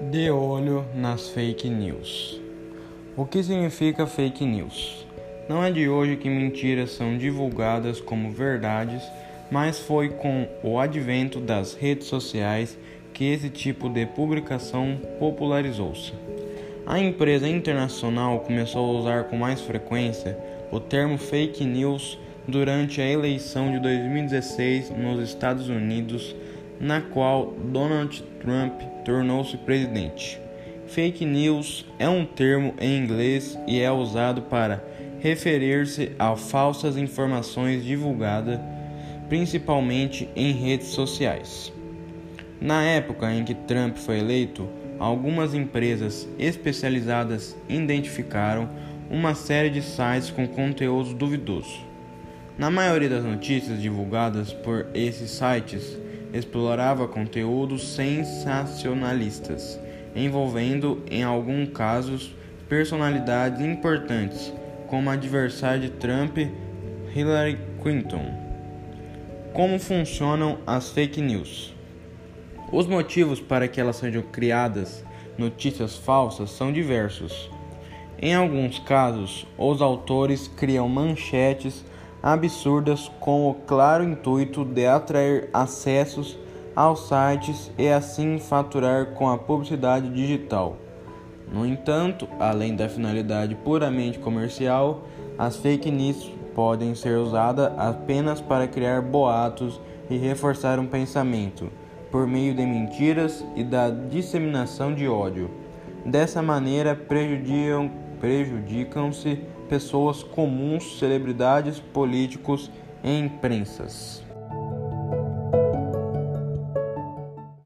De olho nas fake news. O que significa fake news? Não é de hoje que mentiras são divulgadas como verdades, mas foi com o advento das redes sociais que esse tipo de publicação popularizou-se. A empresa internacional começou a usar com mais frequência o termo fake news durante a eleição de 2016 nos Estados Unidos na qual Donald Trump tornou-se presidente. Fake news é um termo em inglês e é usado para referir-se a falsas informações divulgadas principalmente em redes sociais. Na época em que Trump foi eleito, algumas empresas especializadas identificaram uma série de sites com conteúdo duvidoso. Na maioria das notícias divulgadas por esses sites, explorava conteúdos sensacionalistas, envolvendo, em alguns casos, personalidades importantes, como a adversária de Trump, Hillary Clinton. Como funcionam as fake news? Os motivos para que elas sejam criadas notícias falsas são diversos. Em alguns casos, os autores criam manchetes absurdas com o claro intuito de atrair acessos aos sites e assim faturar com a publicidade digital. No entanto, além da finalidade puramente comercial, as fake news podem ser usadas apenas para criar boatos e reforçar um pensamento, por meio de mentiras e da disseminação de ódio. Dessa maneira, prejudicam-se prejudicam pessoas comuns, celebridades, políticos e imprensas.